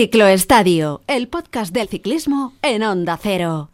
Cicloestadio, el podcast del ciclismo en Onda Cero.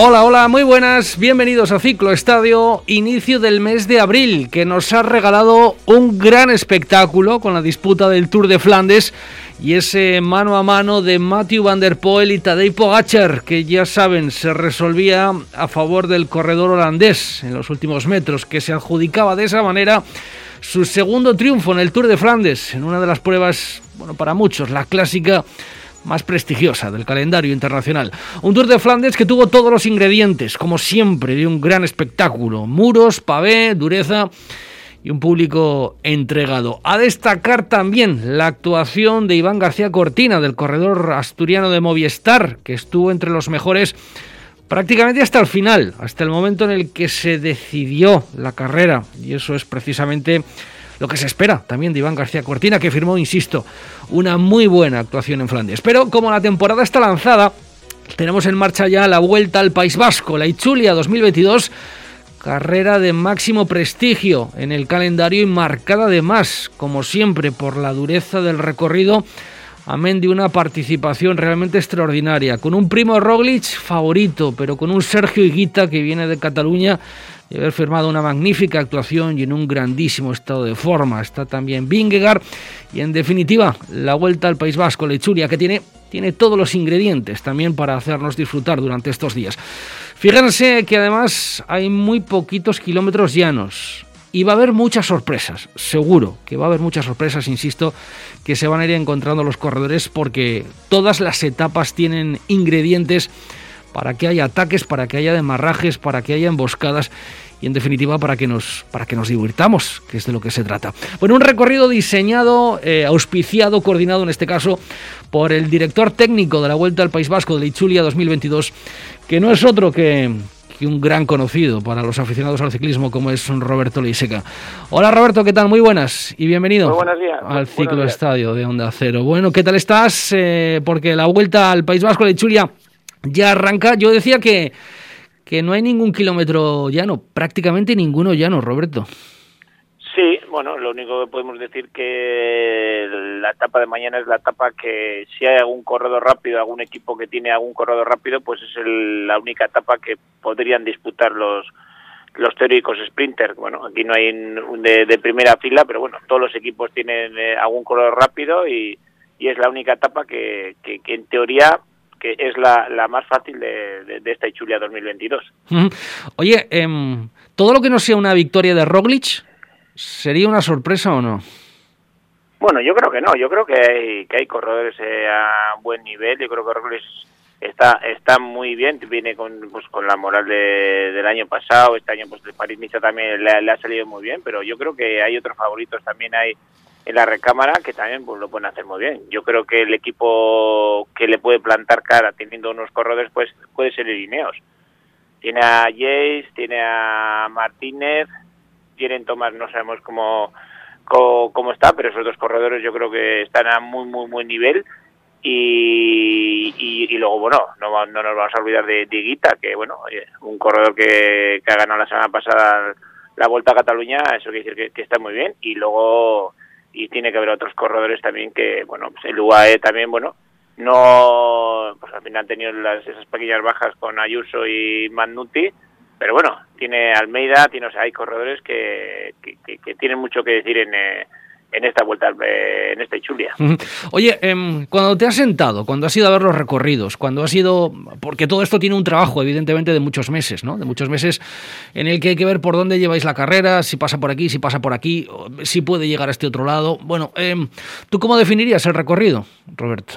Hola, hola, muy buenas, bienvenidos a Ciclo Estadio, inicio del mes de abril, que nos ha regalado un gran espectáculo con la disputa del Tour de Flandes y ese mano a mano de Matthew Van Der Poel y Tadej Pogacar, que ya saben, se resolvía a favor del corredor holandés en los últimos metros, que se adjudicaba de esa manera su segundo triunfo en el Tour de Flandes, en una de las pruebas, bueno, para muchos, la clásica más prestigiosa del calendario internacional. Un Tour de Flandes que tuvo todos los ingredientes, como siempre, de un gran espectáculo. Muros, pavé, dureza y un público entregado. A destacar también la actuación de Iván García Cortina, del corredor asturiano de Movistar, que estuvo entre los mejores prácticamente hasta el final, hasta el momento en el que se decidió la carrera. Y eso es precisamente lo que se espera también de Iván García Cortina, que firmó, insisto, una muy buena actuación en Flandes. Pero como la temporada está lanzada, tenemos en marcha ya la vuelta al País Vasco, la Ichulia 2022 carrera de máximo prestigio en el calendario y marcada además, como siempre, por la dureza del recorrido, amén de una participación realmente extraordinaria, con un primo Roglic favorito, pero con un Sergio Higuita que viene de Cataluña y haber firmado una magnífica actuación y en un grandísimo estado de forma. Está también Vingegaard y en definitiva la vuelta al País Vasco, Lechuria, que tiene, tiene todos los ingredientes también para hacernos disfrutar durante estos días. Fíjense que además hay muy poquitos kilómetros llanos. Y va a haber muchas sorpresas, seguro que va a haber muchas sorpresas, insisto, que se van a ir encontrando los corredores porque todas las etapas tienen ingredientes para que haya ataques, para que haya demarrajes, para que haya emboscadas y en definitiva para que nos para que nos divirtamos, que es de lo que se trata. Bueno, un recorrido diseñado, eh, auspiciado, coordinado en este caso por el director técnico de la Vuelta al País Vasco de la Ichulia 2022, que no es otro que, que un gran conocido para los aficionados al ciclismo como es Roberto Leiseca. Hola Roberto, ¿qué tal? Muy buenas y bienvenido al ciclo estadio de Onda Cero. Bueno, ¿qué tal estás? Eh, porque la Vuelta al País Vasco de la Ichulia ya arranca. Yo decía que, que no hay ningún kilómetro llano, prácticamente ninguno llano, Roberto. Sí, bueno, lo único que podemos decir que la etapa de mañana es la etapa que si hay algún corredor rápido, algún equipo que tiene algún corredor rápido, pues es la única etapa que podrían disputar los los teóricos sprinters. Bueno, aquí no hay un de, primera fila, pero bueno, todos los equipos tienen eh, algún corredor rápido y, es la única etapa que, que, en teoría que es la, la más fácil de, de, esta Ichulia 2022. Oye, em, ¿todo lo que no sea una victoria de Roglic sería una sorpresa o no? Bueno, yo creo que no. Yo creo que hay, que hay corredores eh, a buen nivel. Yo creo que Roglic está está muy bien. Viene con, pues, con la moral de, del año pasado. Este año, pues, el París-Niza también le, le ha salido muy bien. Pero yo creo que hay otros favoritos también. Hay en la recámara que también pues, lo pueden hacer muy bien. Yo creo que el equipo que le puede plantar cara teniendo unos corredores pues puede ser el Ineos. Tiene a Jace, tiene a Martínez, tienen Tomás, no sabemos cómo, cómo, está, pero esos dos corredores yo creo que están a muy, muy buen nivel. Y, y, luego, bueno, no, no nos vamos a olvidar de, Diguita, que, bueno, un corredor que, que ha ganado la semana pasada la Vuelta a Cataluña, eso quiere decir que, está muy bien. Y luego y tiene que haber otros corredores también que, bueno, pues el UAE también, bueno, no, pues al final han tenido las, esas pequeñas bajas con Ayuso y Mannuti, pero bueno, tiene Almeida, tiene, o sea, hay corredores que, que, que tienen mucho que decir en, eh, en esta vuelta, eh, en esta Ichulia. Oye, em, cuando te has sentado, cuando has ido a ver los recorridos, cuando has ido, porque todo esto tiene un trabajo, evidentemente, de muchos meses, ¿no? De muchos meses en el que hay que ver por dónde lleváis la carrera, si pasa por aquí, si pasa por aquí, si puede llegar a este otro lado. Bueno, em, ¿tú cómo definirías el recorrido, Roberto?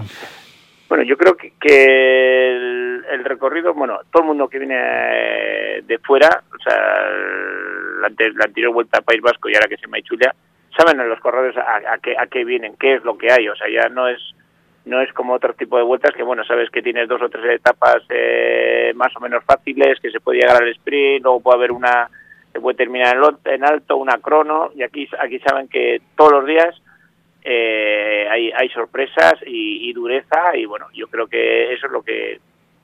Bueno, yo creo que, que el, recorrido, bueno, todo el mundo que viene de fuera, o sea, la, la anterior vuelta a País Vasco y ahora que se llama Ichulia, saben los corredores a, qué, a qué vienen, qué es lo que hay, o sea, ya no es no es como otro tipo de vueltas que, bueno, sabes que tienes dos o tres etapas eh, más o menos fáciles, que se puede llegar al sprint, luego puede haber una, se puede terminar en alto, una crono, y aquí, aquí saben que todos los días eh, hay, hay sorpresas y, dureza y bueno, yo creo que eso es lo que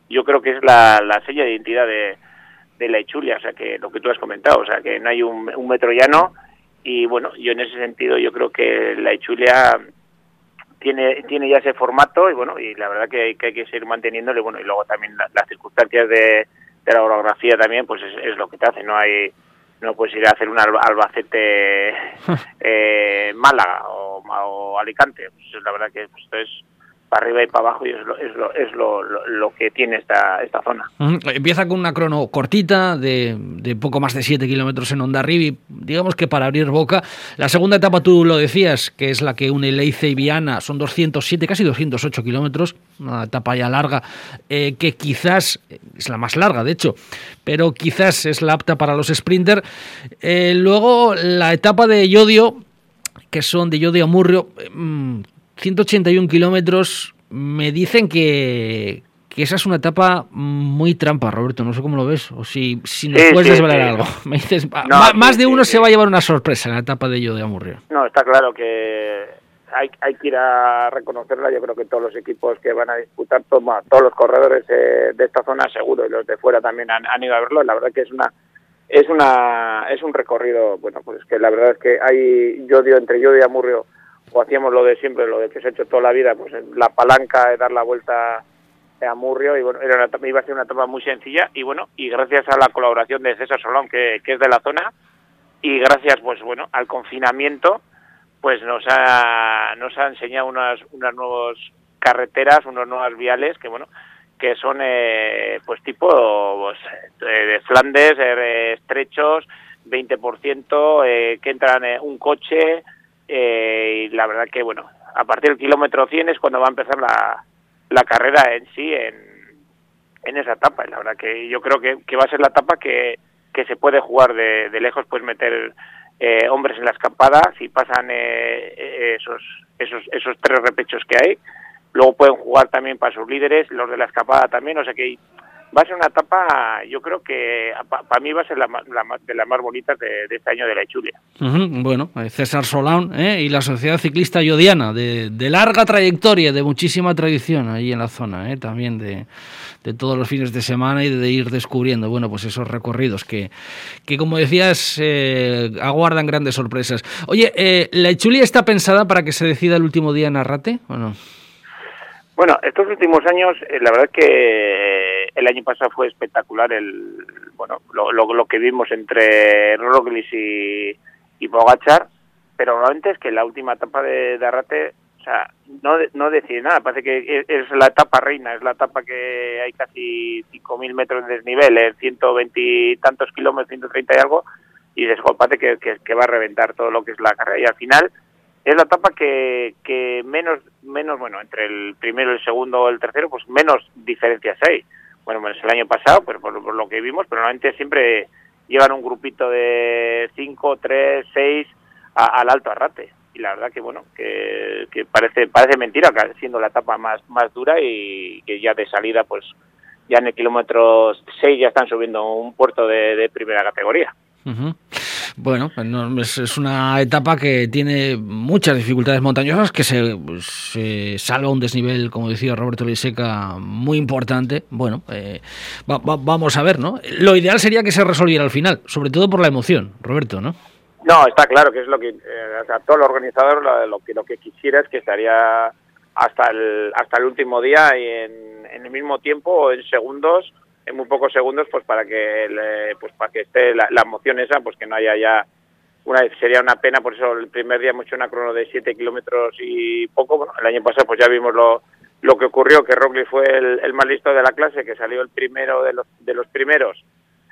yo creo que es la, la seña de identidad de, de la Ichulia, o sea que lo que tú has comentado, o sea que no hay un, un metro llano y bueno, yo en ese sentido yo creo que la Ichulia tiene tiene ya ese formato y bueno, y la verdad que hay que, hay que seguir manteniéndole, bueno, y luego también las circunstancias de, de la orografía también, pues es, es lo que te hace, no hay no puedes ir a hacer un Albacete eh, Málaga o, o Alicante. Pues la verdad que pues, esto es para arriba y para abajo y es lo, es lo, es lo, lo, que tiene esta, esta zona. Empieza con una crono cortita de, de poco más de 7 kilómetros en Ondarribi, digamos que para abrir boca. La segunda etapa tú lo decías, que es la que une Leice y Viana, son 207, casi 208 kilómetros, una etapa ya larga, eh, que quizás es la más larga, de hecho, pero quizás es la apta para los sprinters. Eh, luego la etapa de Yodio, que son de Yodio a Murrio, mm, 181 kilómetros, me dicen que, que esa es una etapa muy trampa, Roberto. No sé cómo lo ves. O si, si nos puedes desvelar algo. Me dices, más de uno se va a llevar una sorpresa en la etapa de ello de Amurrio. No, está claro que hay, hay que ir a reconocerla. Yo creo que todos los equipos que van a disputar, toma, todos los corredores eh, de esta zona seguro y los de fuera también han, han, ido a verlo. La verdad que es una es una es un recorrido, bueno, pues que la verdad es que hay Yodio entre Yodio y Amurrio o hacíamos lo de siempre, lo de que se ha hecho toda la vida, pues la palanca de dar la vuelta a Murrio y bueno, era una, iba a ser una etapa muy sencilla y bueno, y gracias a la colaboración de César Solón, que, que es de la zona, y gracias pues bueno, al confinamiento, pues nos ha, nos ha enseñado unas, unas nuevas carreteras, unas nuevas viales que bueno, que son eh, pues tipo pues, de Flandes, eh, estrechos, 20%, eh, que entran un coche, eh, y la verdad que, bueno, a partir del kilómetro 100 es cuando va a empezar la, la carrera en sí en, en esa etapa. Y la verdad que yo creo que, que va a ser la etapa que, que se puede jugar de, de lejos, pues meter eh, hombres en la escapada, si pasan eh, eh, esos, esos, esos tres repechos que hay. Luego pueden jugar también para sus líderes, los de la escapada también, o sea que va a ser una etapa, yo creo que para mí va a ser la, de las más bonitas de, este año de la Echulia. Bueno, eh, César Solán ¿eh? y la Sociedad Ciclista Yodiana, de, larga trayectoria, de muchísima tradición ahí en la zona, ¿eh? también de, todos los fines de semana y de ir descubriendo, bueno, pues esos recorridos que, que como decías, aguardan grandes sorpresas. Oye, ¿la Echulia está pensada para que se decida el último día en Arrate o no? Bueno, estos últimos años, la verdad que el año pasado fue espectacular el bueno lo, lo, que vimos entre Roglic y, y Pogachar, pero normalmente es que la última etapa de, de Arrate, o sea, no, no decide nada, parece que es, la etapa reina, es la etapa que hay casi 5.000 metros de desnivel, en 120 y tantos kilómetros, 130 y algo, y parece que, que, va a reventar todo lo que es la carrera, y al final es la etapa que, que menos, menos, bueno, entre el primero, el segundo el tercero, pues menos diferencias hay. Bueno, pues el año pasado, pero por, lo que vimos, pero normalmente siempre llevan un grupito de cinco, tres, seis al alto arrate. Y la verdad que, bueno, que, que parece parece mentira, siendo la etapa más, más dura y que ya de salida, pues ya en el kilómetro 6 ya están subiendo un puerto de, de primera categoría. Bueno, pues es, una etapa que tiene muchas dificultades montañosas, que se, salva un desnivel, como decía Roberto Liseca, muy importante. Bueno, eh, vamos a ver, ¿no? Lo ideal sería que se resolviera al final, sobre todo por la emoción, Roberto, ¿no? No, está claro que es lo que, eh, sea, todo el organizador lo, que, lo que quisiera es que estaría hasta el, hasta el último día y en el mismo tiempo o en segundos en muy pocos segundos pues para que pues para que esté la, la, emoción esa pues que no haya ya una sería una pena por eso el primer día hemos hecho una crono de 7 kilómetros y poco bueno, el año pasado pues ya vimos lo, lo que ocurrió que Roglic fue el, el, más listo de la clase que salió el primero de los de los primeros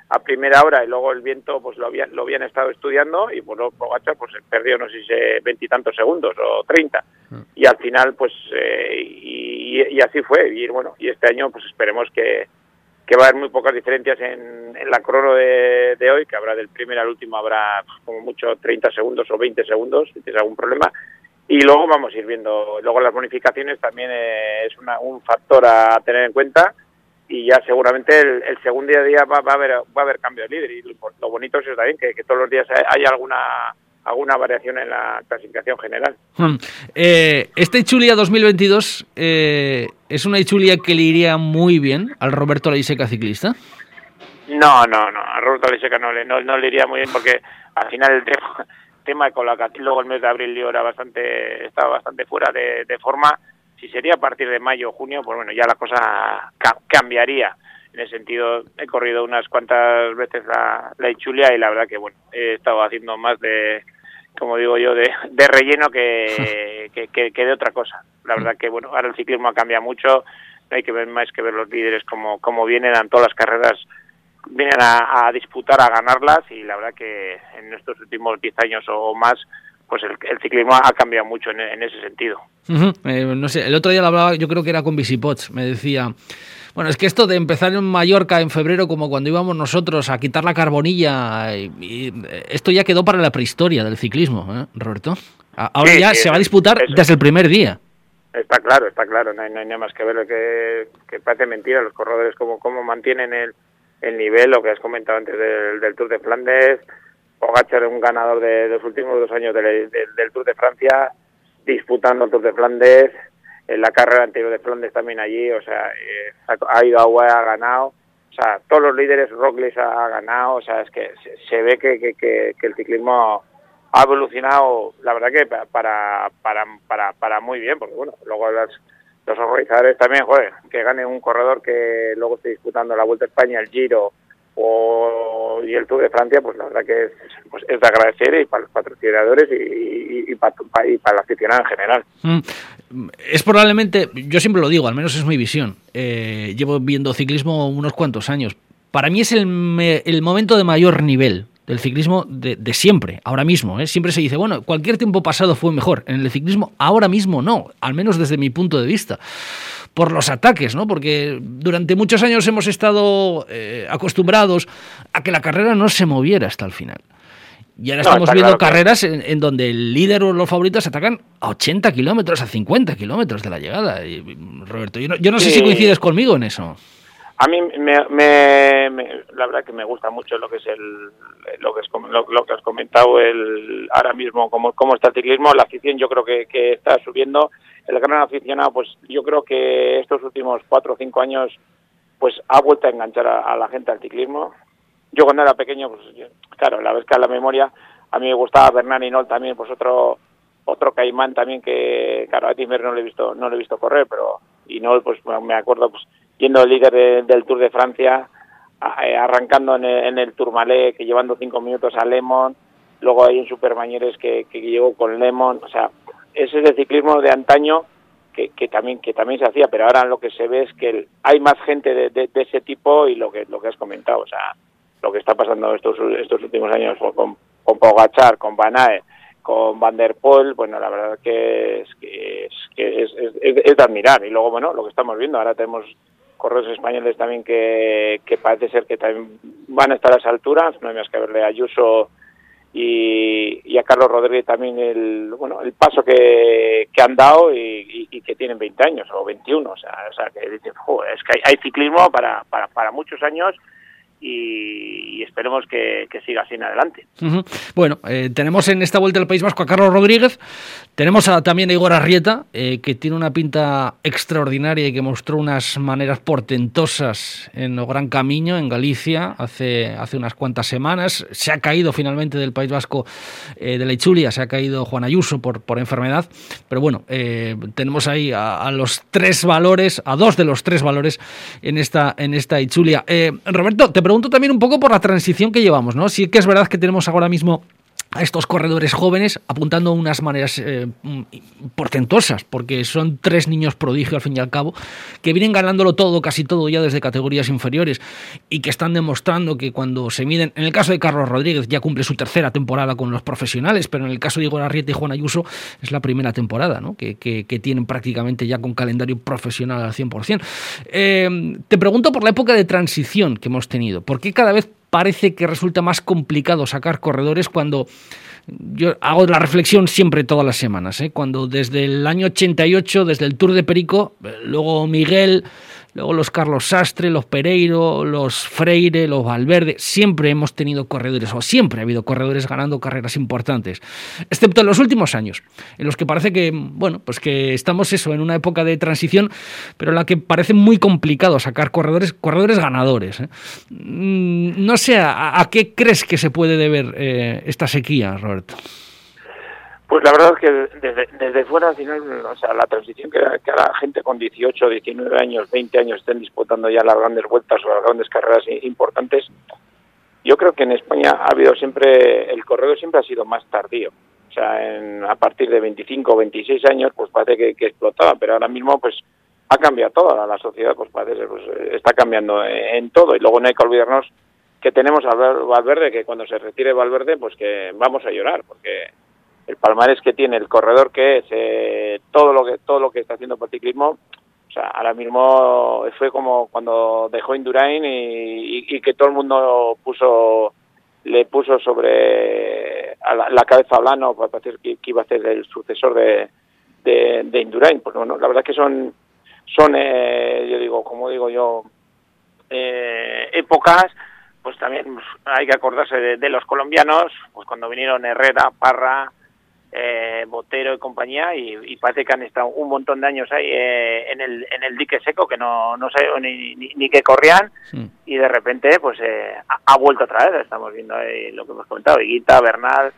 a primera hora y luego el viento pues lo habían lo habían estado estudiando y lo Pogacar pues perdió no sé si veintitantos segundos o treinta mm. y al final pues eh, y, y, así fue y bueno y este año pues esperemos que que va a haber muy pocas diferencias en, en la crono de, de, hoy, que habrá del primer al último, habrá como mucho 30 segundos o 20 segundos, si tienes algún problema. Y luego vamos a ir viendo, luego las bonificaciones también eh, es una, un factor a tener en cuenta. Y ya seguramente el, segundo día, día va, va, a haber va a haber cambio de líder. Y lo, lo bonito es eso también que, que, todos los días hay alguna alguna variación en la clasificación general. Hmm. Eh, esta Ichulia 2022 eh, es una Ichulia que le iría muy bien al Roberto Leiseca ciclista. No, no, no, a Roberto Leiseca no le, no, le iría muy bien porque al final el tema, tema con la luego el mes de abril yo era bastante, estaba bastante fuera de, forma. Si sería a partir de mayo o junio, pues bueno, ya la cosa cambiaría en ese sentido he corrido unas cuantas veces la, la Ichulia y la verdad que bueno he estado haciendo más de como digo yo de, relleno que, que, de otra cosa. La verdad que bueno ahora el ciclismo ha cambiado mucho. No hay que ver más que ver los líderes como, como vienen. A todas las carreras vienen a, disputar a ganarlas. Y la verdad que en estos últimos 10 años o más pues el, ciclismo ha cambiado mucho en, ese sentido. Eh, no sé, el otro día lo hablaba, yo creo que era con Visipots, me decía, bueno, es que esto de empezar en Mallorca en febrero, como cuando íbamos nosotros a quitar la carbonilla, y, esto ya quedó para la prehistoria del ciclismo, ¿eh, Roberto? Ahora ya se va a disputar desde el primer día. Está claro, está claro, no hay, nada más que ver que, que parece mentira los corredores, cómo, cómo mantienen el, el nivel, lo que has comentado antes del, Tour de Flandes, Pogacar un ganador de, los últimos dos años del Tour de Francia, disputando el Tour de Flandes, en la carrera anterior de Flandes también allí, o sea, eh, ha, ido a UAE, ha ganado, o sea, todos los líderes, Roglic ha, ganado, o sea, es que se, ve que, que, el ciclismo ha evolucionado, la verdad que para, para, para, para muy bien, porque bueno, luego las, los organizadores también, joder, que gane un corredor que luego esté disputando la Vuelta a España, el Giro, o, y el Tour de Francia, pues la verdad que es, pues es de agradecer y para los patrocinadores y, y, para, y para la aficionada en general. Mm. Es probablemente, yo siempre lo digo, al menos es mi visión, eh, llevo viendo ciclismo unos cuantos años, para mí es el, el momento de mayor nivel del ciclismo de, de siempre, ahora mismo. ¿eh? Siempre se dice, bueno, cualquier tiempo pasado fue mejor. En el ciclismo, ahora mismo no, al menos desde mi punto de vista por los ataques, ¿no? Porque durante muchos años hemos estado eh, acostumbrados a que la carrera no se moviera hasta el final. Y ahora estamos viendo carreras en, donde el líder o los favoritos atacan a 80 kilómetros, a 50 kilómetros de la llegada. Y, Roberto, yo no, sé si coincides conmigo en eso. A mí me, la verdad que me gusta mucho lo que es el lo que es lo, que has comentado el ahora mismo cómo, cómo está el ciclismo la afición yo creo que, que está subiendo el gran aficionado, pues yo creo que estos últimos cuatro o cinco años, pues ha vuelto a enganchar a, la gente al ciclismo. Yo cuando era pequeño, pues claro, la vez que a la memoria, a mí me gustaba Bernard Inol también, pues otro otro caimán también que, claro, a Timber no le he visto, no le he visto correr, pero Inol, pues me acuerdo, pues yendo líder del Tour de Francia, eh, arrancando en el, en el Tourmalet, que llevando cinco minutos a Lemon, luego ahí en Supermañeres que, llegó con Lemon, o sea, ese es el ciclismo de antaño que, que, también que también se hacía, pero ahora lo que se ve es que hay más gente de, de, ese tipo y lo que lo que has comentado, o sea, lo que está pasando estos estos últimos años con, con Pogachar, con Banae, con Van der Poel, bueno, la verdad que es que es, que es, es, de admirar. Y luego bueno, lo que estamos viendo, ahora tenemos correos españoles también que, que parece ser que también van a estar a esa altura, no hay más que verle a Ayuso y, a Carlos Rodríguez también el bueno el paso que, que han dado y, que tienen 20 años o 21 o sea, o sea que dicen es que hay, hay ciclismo para, para, para muchos años y, esperemos que, siga así en adelante. Bueno, eh, tenemos en esta vuelta al País Vasco a Carlos Rodríguez, tenemos también a Igor Arrieta, eh, que tiene una pinta extraordinaria y que mostró unas maneras portentosas en el Gran Camino, en Galicia, hace, hace unas cuantas semanas. Se ha caído finalmente del País Vasco eh, de la Ichulia, se ha caído Juan Ayuso por, por enfermedad, pero bueno, tenemos ahí a, los tres valores, a dos de los tres valores en esta, en esta Ichulia. Roberto, te pregunto también un poco por la transición que llevamos, ¿no? Sí que es verdad que tenemos ahora mismo a estos corredores jóvenes apuntando unas maneras eh, mm, portentosas, porque son tres niños prodigio al fin y al cabo, que vienen ganándolo todo, casi todo ya desde categorías inferiores y que están demostrando que cuando se miden, en el caso de Carlos Rodríguez ya cumple su tercera temporada con los profesionales, pero en el caso de Igor Arrieta y Juan Ayuso es la primera temporada, ¿no? que, tienen prácticamente ya con calendario profesional al 100%. Eh, te pregunto por la época de transición que hemos tenido, ¿por qué cada vez parece que resulta más complicado sacar corredores cuando yo hago la reflexión siempre todas las semanas, ¿eh? cuando desde el año 88, desde el Tour de Perico, luego Miguel, luego los Carlos Sastre, los Pereiro, los Freire, los Valverde, siempre hemos tenido corredores, o siempre ha habido corredores ganando carreras importantes, excepto en los últimos años, en los que parece que, bueno, pues que estamos eso, en una época de transición, pero en la que parece muy complicado sacar corredores, corredores ganadores. ¿eh? Mm, no sé, ¿a, qué crees que se puede deber eh, esta sequía, Roberto? Pues la verdad es que desde, fuera, al final, o sea, la transición que, que la gente con 18, 19 años, 20 años estén disputando ya las grandes vueltas o las grandes carreras importantes, yo creo que en España ha habido siempre, el corredor siempre ha sido más tardío. O sea, en, a partir de 25 o 26 años, pues parece que, que, explotaba, pero ahora mismo, pues ha cambiado todo. La sociedad, pues parece, pues está cambiando en, todo. Y luego no hay que olvidarnos que tenemos a Valverde, que cuando se retire Valverde, pues que vamos a llorar, porque el palmarés que tiene, el corredor que es, eh, todo lo que todo lo que está haciendo por ciclismo, o sea, ahora mismo fue como cuando dejó Indurain y, y, que todo el mundo puso le puso sobre la, cabeza a Blano para parecer que, iba a ser el sucesor de, de, Indurain. Pues bueno, la verdad que son son eh, yo digo, como digo yo, eh, épocas pues también hay que acordarse de, de, los colombianos, pues cuando vinieron Herrera, Parra, eh, Botero y compañía y, parece que han estado un montón de años ahí eh, en, el, en el dique seco que no, no sé ni, ni, que corrían y de repente pues eh, ha, vuelto otra vez, estamos viendo ahí lo que hemos comentado, Higuita, Bernal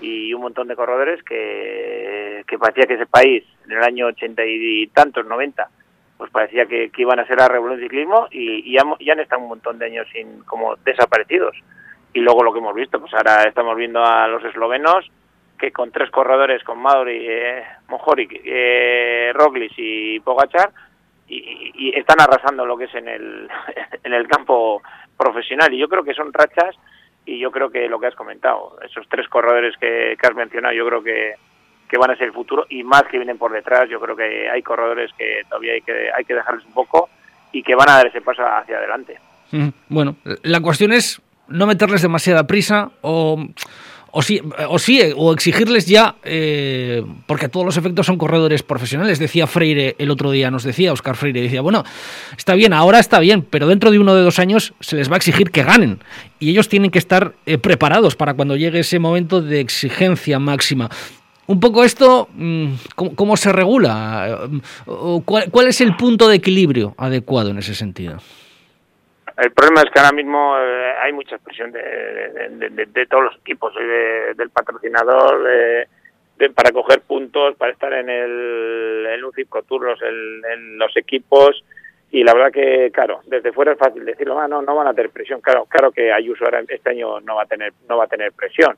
y un montón de corredores que, que parecía que ese país en el año ochenta y tantos, noventa, pues parecía que, iban a ser a revolución ciclismo y, ya, ya han estado un montón de años sin como desaparecidos. Y luego lo que hemos visto, pues ahora estamos viendo a los eslovenos que con tres corredores, con Mauri, eh, Mojoric, eh, Roglic y Pogachar, y, están arrasando lo que es en el, en el campo profesional. Y yo creo que son rachas y yo creo que lo que has comentado, esos tres corredores que, has mencionado, yo creo que, que van a ser el futuro y más que vienen por detrás, yo creo que hay corredores que todavía hay que, hay que dejarles un poco y que van a dar ese paso hacia adelante. Bueno, la cuestión es no meterles demasiada prisa o o sí, o, sí, o exigirles ya, eh, porque a todos los efectos son corredores profesionales. Decía Freire el otro día, nos decía Oscar Freire, decía, bueno, está bien, ahora está bien, pero dentro de uno de dos años se les va a exigir que ganen. Y ellos tienen que estar eh, preparados para cuando llegue ese momento de exigencia máxima. Un poco esto, mm, ¿cómo, se regula? ¿Cuál es el punto de equilibrio adecuado en ese sentido? El problema es que ahora mismo eh, hay mucha presión de, todos los equipos, del patrocinador, para coger puntos, para estar en el en un Circo Tour, en, los equipos. Y la verdad que, claro, desde fuera es fácil decirlo, ah, no, no van a tener presión. Claro, claro que Ayuso ahora este año no va a tener no va a tener presión.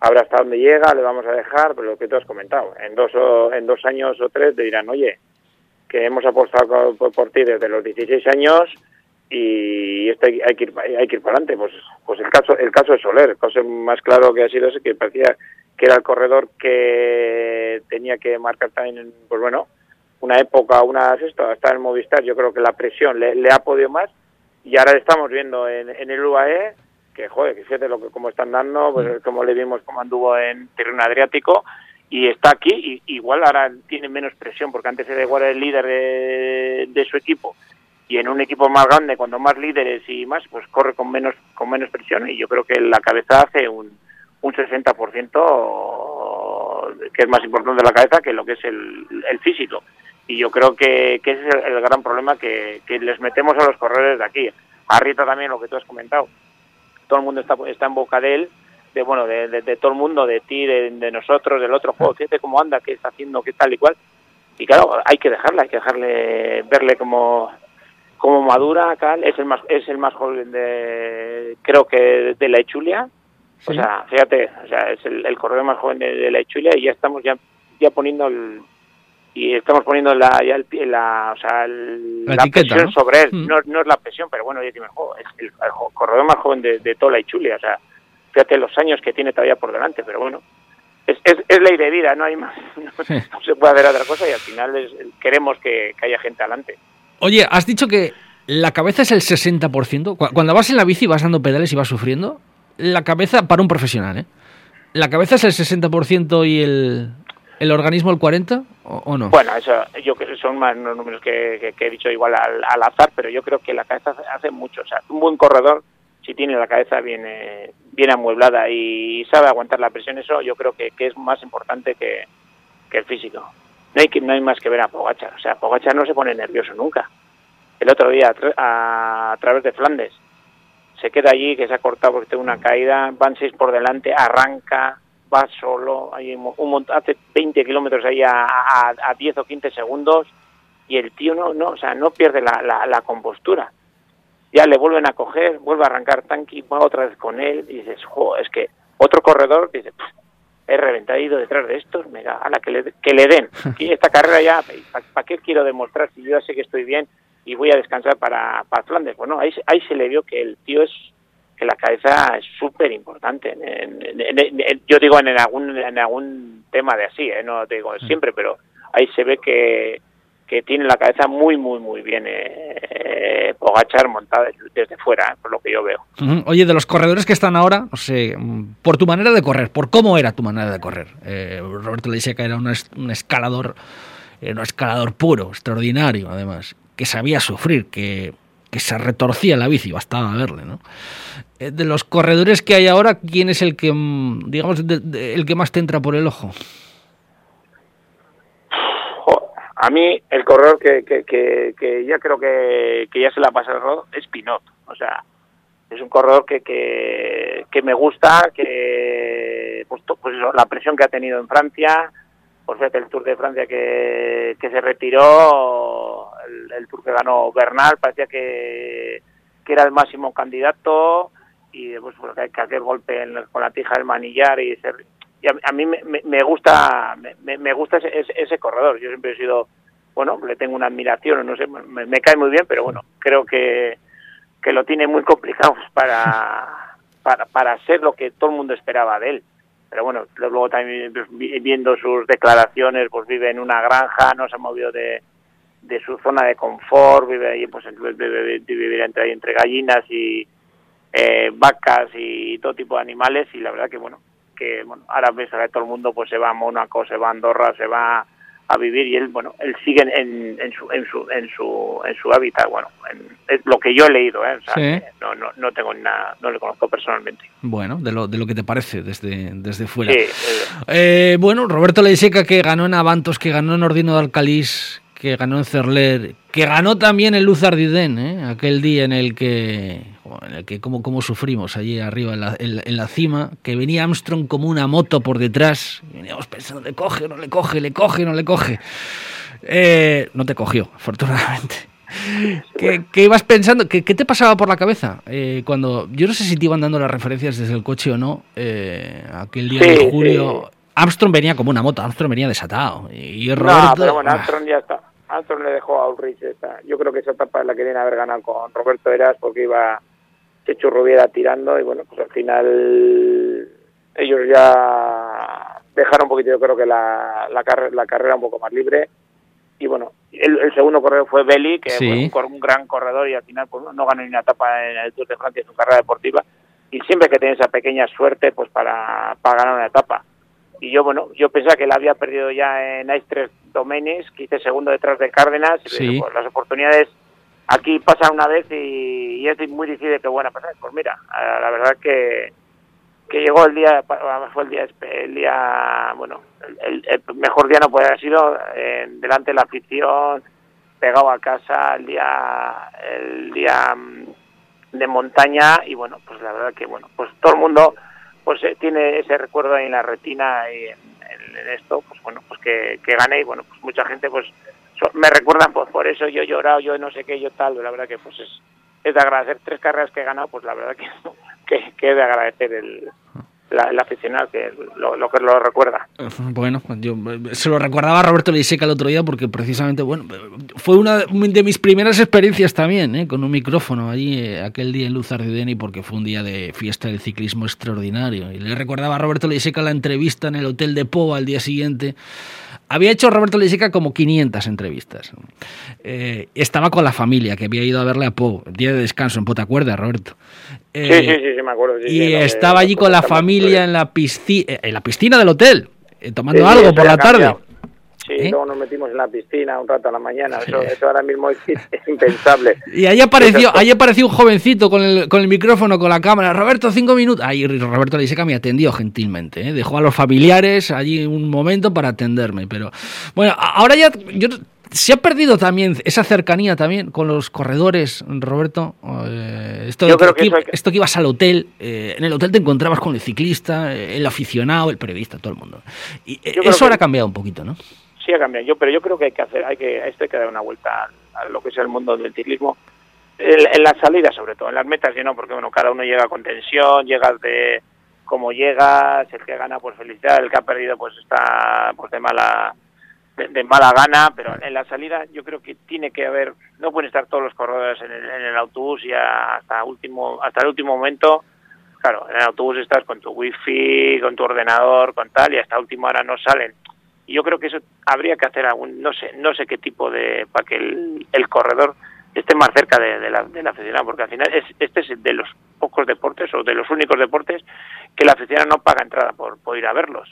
Ahora hasta dónde llega, le vamos a dejar, pero lo que tú has comentado, en dos o, en dos años o tres dirán, oye, que hemos apostado por, por ti desde los 16 años y esto hay, que ir hay que ir para adelante pues pues el caso el caso de Soler el caso más claro que ha sido ese que parecía que era el corredor que tenía que marcar también pues bueno una época una esto está en Movistar yo creo que la presión le, ha podido más y ahora estamos viendo en, en el UAE que joder que fíjate lo que como están dando pues mm. como le vimos como anduvo en Tirreno Adriático y está aquí y igual ahora tiene menos presión porque antes era igual el líder de, de su equipo y en un equipo más grande, cuando más líderes y más, pues corre con menos con menos presión y yo creo que la cabeza hace un, un 60% que es más importante la cabeza que lo que es el, el físico. Y yo creo que, que ese es el, gran problema que, que, les metemos a los corredores de aquí. A Rita también, lo que tú has comentado. Todo el mundo está, está en boca de él, de bueno, de, de, todo el mundo, de ti, de, nosotros, del otro juego, fíjate cómo anda, qué está haciendo, qué tal y cual. Y claro, hay que dejarla, hay que dejarle, verle como como madura Cal es el más es el más joven de creo que de la Echulia. O sea fíjate o sea es el, corredor más joven de, la Echulia y ya estamos ya ya poniendo el y estamos poniendo la ya el, la o sea la, presión sobre él. Mm. no, no, es la presión pero bueno ya es el, corredor más joven de, toda la Echulia o sea fíjate los años que tiene todavía por delante pero bueno es, es, es ley de vida no hay más no, se puede hacer otra cosa y al final queremos que, que haya gente adelante Oye, has dicho que la cabeza es el 60%. Cuando vas en la bici vas dando pedales y vas sufriendo, la cabeza, para un profesional, ¿eh? La cabeza es el 60% y el, el organismo el 40 o, no? Bueno, eso yo creo que son más los números que, he dicho igual al, azar, pero yo creo que la cabeza hace mucho. O sea, un buen corredor, si tiene la cabeza bien, bien amueblada y sabe aguantar la presión, eso yo creo que, es más importante que, el físico. No hay, que, no hay más que ver a Pogachar. O sea, Pogachar no se pone nervioso nunca. El otro día, a, a través de Flandes, se queda allí, que se ha cortado porque tiene una caída, van seis por delante, arranca, va solo, hay un, hace 20 kilómetros ahí a, a, 10 o 15 segundos y el tío no, no, o sea, no pierde la, la, compostura. Ya le vuelven a coger, vuelve a arrancar Tanqui, va otra vez con él y dices, es que otro corredor dice, he reventado, ido detrás de estos, mega, a la que le, que le den. Y esta carrera ya, ¿para qué quiero demostrar si yo ya sé que estoy bien y voy a descansar para, para Flandes? Bueno, ahí, ahí se le vio que el tío es que la cabeza es súper importante. yo digo en algún, en algún tema de así, ¿eh? no digo mm. siempre, pero ahí se ve que, que tiene la cabeza muy, muy, muy bien eh, Pogachar montada desde fuera, por lo que yo veo. Oye, de los corredores que están ahora, no sé, mm, por tu manera de correr, por cómo era tu manera de correr. Eh, Roberto le decía que era un, un escalador, un escalador puro, extraordinario, además, que sabía sufrir, que que se retorcía la bici, bastaba verle, ¿no? Eh, de los corredores que hay ahora, ¿quién es el que, mm, digamos, el que más te entra por el ojo? A mí, el corredor que, que, que, ya creo que, ya se la pasa el rodo es Pinot. O sea, es un corredor que, que, que me gusta, que pues, pues la presión que ha tenido en Francia, por fíjate el Tour de Francia que, que se retiró, el, Tour que ganó Bernal, parecía que, que era el máximo candidato y después pues, que aquel golpe con la tija del manillar y, a, mí me, me, gusta me, me gusta ese, ese, corredor. Yo siempre he sido, bueno, le tengo una admiración, no sé, me, cae muy bien, pero bueno, creo que, que lo tiene muy complicado para, para, para ser lo que todo el mundo esperaba de él pero bueno, luego también pues, viendo sus declaraciones, pues vive en una granja, no se ha movido de, de su zona de confort, vive ahí, pues vivir entre, entre gallinas y eh, vacas y todo tipo de animales y la verdad que bueno, que bueno, ahora ves a todo el mundo pues se va a Mónaco, se va a Andorra, se va a vivir y él bueno él sigue en, en, su en su en su en su hábitat bueno es lo que yo he leído ¿eh? no, no, no tengo nada no le conozco personalmente bueno de lo, de lo que te parece desde desde fuera sí, eh, bueno Roberto Leiseca que ganó en Avantos que ganó en Ordino de Alcalís que ganó en Cerler, que ganó también en Luz Ardiden, ¿eh? aquel día en el que, en el que como, como sufrimos allí arriba en la, en, la, cima, que venía Armstrong como una moto por detrás, y veníamos pensando, le coge, no le coge, le coge, no le coge. Eh, no te cogió, afortunadamente. ¿Qué, ibas pensando? ¿Qué, te pasaba por la cabeza? Eh, cuando Yo no sé si te iban dando las referencias desde el coche o no, aquel día de julio. Armstrong venía como una moto, Armstrong venía desatado. Y Roberto... No, pero bueno, Armstrong ya está. Armstrong le dejó a Ulrich esta. Yo creo que esa etapa es la que a haber ganado con Roberto Eras porque iba hecho Rubiera tirando y bueno, pues al final ellos ya dejaron un poquito, yo creo que la, la, la carrera un poco más libre. Y bueno, el, segundo corredor fue Belli, que fue un, gran corredor y al final pues, no ganó ni una etapa en el Tour de Francia en su carrera deportiva. Y siempre que tiene esa pequeña suerte pues para, para ganar una etapa y yo bueno yo pensaba que la había perdido ya en Aistres Domenis que hice segundo detrás de Cárdenas y pues, las oportunidades aquí pasan una vez y, es muy difícil que buena pasar. Pues mira la verdad que que llegó el día fue el día el día bueno el, mejor día no puede haber sido delante de la afición pegado a casa el día el día mm, de montaña y bueno pues la verdad que bueno pues todo el mundo pues eh, tiene ese recuerdo en la retina y en, esto, pues bueno, pues que gane y bueno, pues mucha gente pues me recuerdan pues por eso yo he llorado, yo no sé qué, yo tal, la verdad que pues es, es de agradecer tres carreras que he ganado, pues la verdad que, que, es de agradecer el, la, aficionado que lo, que lo recuerda. Bueno, yo se lo recordaba a Roberto Leiseca el otro día porque precisamente, bueno, fue una de mis primeras experiencias también, ¿eh? con un micrófono allí eh, aquel día en Luz Ardideni porque fue un día de fiesta del ciclismo extraordinario. Y le recordaba a Roberto Leiseca la entrevista en el Hotel de Po al día siguiente había hecho Roberto Leisica como 500 entrevistas. Eh, estaba con la familia, que había ido a verle a Po, día de descanso en Po, ¿te acuerdas, Roberto? sí, sí, sí, me acuerdo. y estaba allí con la familia en la, piscina, en la piscina del hotel. eh, tomando algo por la tarde. Sí, ¿Eh? luego nos metimos en la piscina un rato a la mañana. Eso, eso ahora mismo es, impensable. Y ahí apareció, ahí apareció un jovencito con el, con el micrófono, con la cámara. Roberto, cinco minutos. Ahí Roberto Leiseca me atendió gentilmente. ¿eh? Dejó a los familiares allí un momento para atenderme. Pero bueno, ahora ya yo se ha perdido también esa cercanía también con los corredores, Roberto. Eh, esto, que esto que ibas al hotel, en el hotel te encontrabas con el ciclista, el aficionado, el periodista, todo el mundo. Y eso ahora ha cambiado un poquito, ¿no? Sí ha. Yo, pero yo creo que hay que hacer, hay que, esto hay que dar una vuelta a, lo que es el mundo del ciclismo. En, las salidas, sobre todo, en las metas, y no, porque bueno, cada uno llega con tensión, llegas de cómo llegas, el que gana, pues felicidad, el que ha perdido, pues está pues de mala de, mala gana, pero en la salida yo creo que tiene que haber, no pueden estar todos los corredores en el, en el autobús y hasta último hasta el último momento. Claro, en el autobús estás con tu wifi, con tu ordenador, con tal, y hasta última hora no salen y yo creo que eso habría que hacer algún, no sé, no sé qué tipo de, para que el, corredor esté más cerca de, la, de la aficionado, porque al final es, este es de los pocos deportes o de los únicos deportes que la aficionado no paga entrada por, por ir a verlos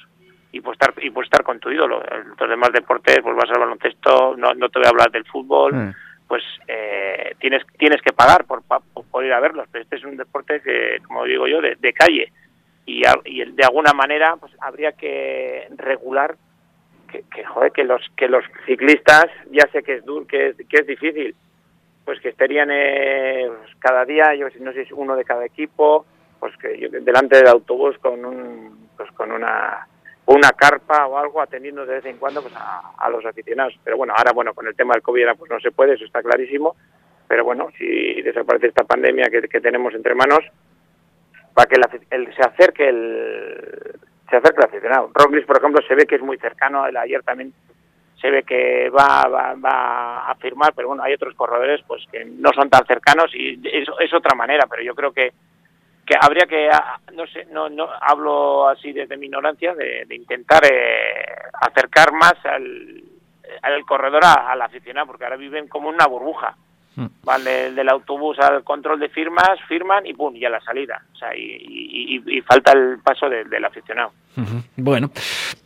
y por estar y por estar con tu ídolo. Los demás deportes, pues vas al baloncesto, no, no te voy a hablar del fútbol, mm. pues eh, tienes tienes que pagar por, por, ir a verlos, pero este es un deporte que, como digo yo, de, calle y, y de alguna manera pues habría que regular que, joder, que los que los ciclistas ya sé que es duro que es, que es difícil pues que estarían eh, cada día yo no sé si uno de cada equipo pues que yo, delante del autobús con un pues con una una carpa o algo atendiendo de vez en cuando pues a, los aficionados. Pero bueno ahora bueno con el tema del covid pues no se puede eso está clarísimo. Pero bueno si desaparece esta pandemia que, que tenemos entre manos para que el, se acerque el, se acerca el aficionado. Roglic, por ejemplo, se ve que es muy cercano, el ayer también se ve que va, va, va, a firmar, pero bueno, hay otros corredores pues que no son tan cercanos y es, es otra manera, pero yo creo que que habría que, no sé, no, no hablo así desde mi ignorancia, de, intentar eh, acercar más al, al corredor al aficionado, porque ahora viven como una burbuja. Mm. Van del, autobús al control de firmas, firman y pum, y a la salida. O sea, y, falta el paso del aficionado. Bueno,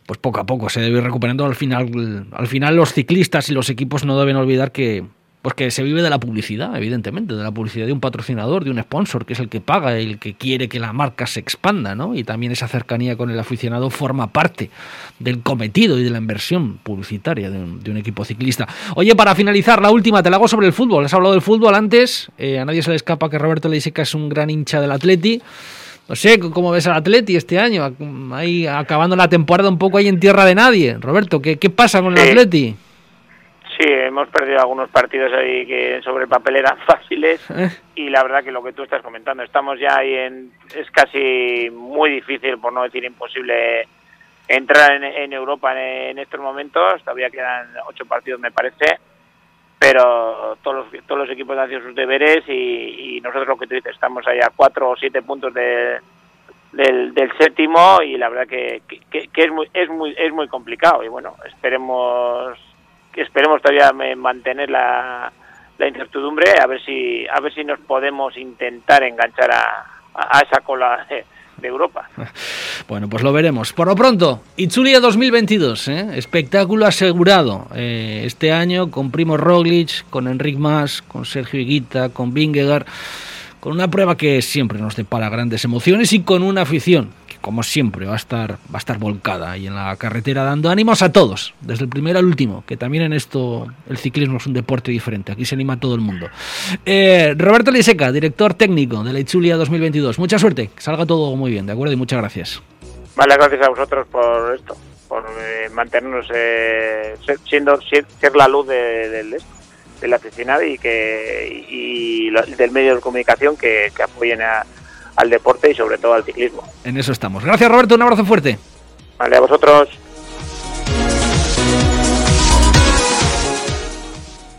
pues poco a poco se debe ir recuperando. Al final, al final los ciclistas y los equipos no deben olvidar que pues que se vive de la publicidad, evidentemente, de la publicidad de un patrocinador, de un sponsor, que es el que paga, el que quiere que la marca se expanda, ¿no? Y también esa cercanía con el aficionado forma parte del cometido y de la inversión publicitaria de un, equipo ciclista. Oye, para finalizar, la última, te la hago sobre el fútbol. Has hablado del fútbol antes, eh, a nadie se le escapa que Roberto Leiseca es un gran hincha del Atleti. No sé, ¿cómo ves al Atleti este año? Ahí acabando la temporada un poco ahí en tierra de nadie. Roberto, ¿qué, qué pasa con el Atleti? Sí, hemos perdido algunos partidos ahí que sobre el papel eran fáciles y la verdad que lo que tú estás comentando, estamos ya ahí en... es casi muy difícil, por no decir imposible, entrar en, Europa en, estos momentos, todavía quedan ocho partidos me parece, pero todos los, todos los equipos han hecho sus deberes y, nosotros lo que tú dices, estamos ahí a cuatro o siete puntos de, del, del séptimo y la verdad que, que, que, es, muy, es, muy, es muy complicado y bueno, esperemos que esperemos todavía mantener la, la incertidumbre a ver si a ver si nos podemos intentar enganchar a, a esa cola de, Europa. Bueno, pues lo veremos. Por lo pronto, Itzulia 2022, ¿eh? espectáculo asegurado. Eh, este año con Primo Roglic, con Enric Mas, con Sergio Higuita, con Vingegaard, con una prueba que siempre nos depara grandes emociones y con una afición como siempre, va a estar, va a estar volcada ahí en la carretera dando ánimos a todos, desde el primero al último, que también en esto el ciclismo es un deporte diferente, aquí se anima todo el mundo. Eh, Roberto Liseca, director técnico de la Itzulia 2022, mucha suerte, que salga todo muy bien, ¿de acuerdo? Y muchas gracias. Vale, gracias a vosotros por esto, por eh, mantenernos, eh, siendo ser, la luz de, de, la aficionado y, que, y, del medio de comunicación que apoyen a al deporte y sobre todo al ciclismo. En eso estamos. Gracias Roberto, un abrazo fuerte. Vale, a vosotros.